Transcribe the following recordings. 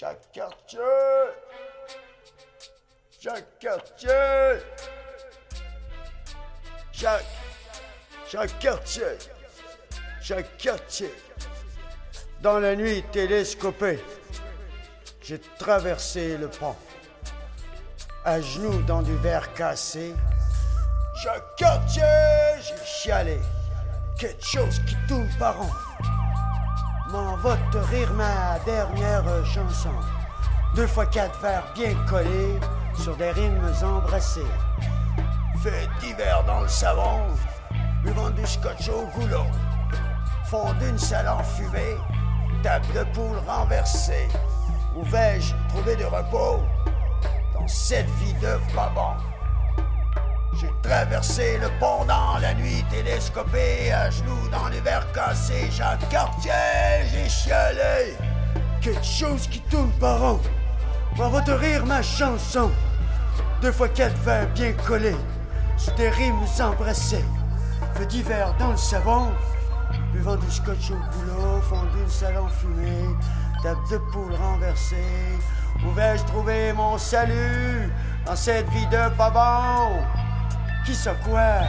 Chaque quartier, chaque quartier, chaque, chaque quartier, chaque quartier. Dans la nuit télescopée, j'ai traversé le pont, à genoux dans du verre cassé. Chaque quartier, j'ai chialé, quelque chose qui tourne par an m'en va rire ma dernière chanson. Deux fois quatre vers bien collés sur des rimes embrassées. Fait d'hiver dans le savon, buvant du scotch au goulot. Fond d'une salle enfumée, table de poule renversée. Où vais-je trouver du repos dans cette vie de pas traversé le pont dans la nuit télescopée, à genoux dans les verres cassés, Jacques Cartier, j'ai chialé. Quelque chose qui tourne par an. On va te rire ma chanson. Deux fois quatre vers bien collés, sous des rimes embrassées. Feu d'hiver dans le savon, buvant du scotch au boulot, fondu le salon fumé, table de poule renversée. Où vais-je trouver mon salut dans cette vie de pas? Qui quoi?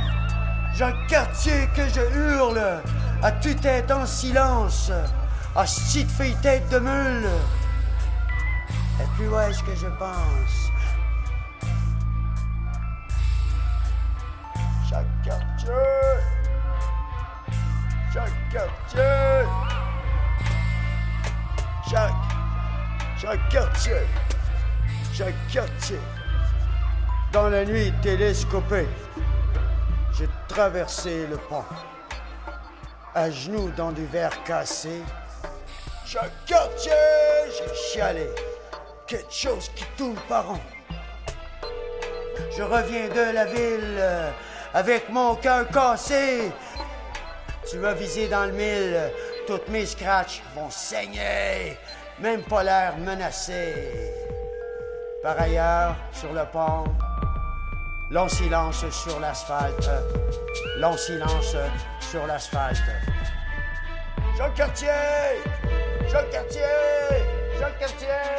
J'ai un quartier que je hurle, à tu tête en silence, à petite fille tête de meule. Et puis où est-ce que je pense? Chaque quartier, chaque quartier, chaque, chaque quartier, chaque quartier dans la nuit télescopée, j'ai traversé le pont. À genoux dans du verre cassé, chaque quartier, j'ai chialé. Quelque chose qui tourne par an. Je reviens de la ville euh, avec mon cœur cassé. Tu m'as visé dans le mille, toutes mes scratchs vont saigner, même pas l'air menacé. Par ailleurs, sur le pont, Long silence sur l'asphalte. Long silence sur l'asphalte. Jean Cartier! Jean Cartier! Jean Cartier!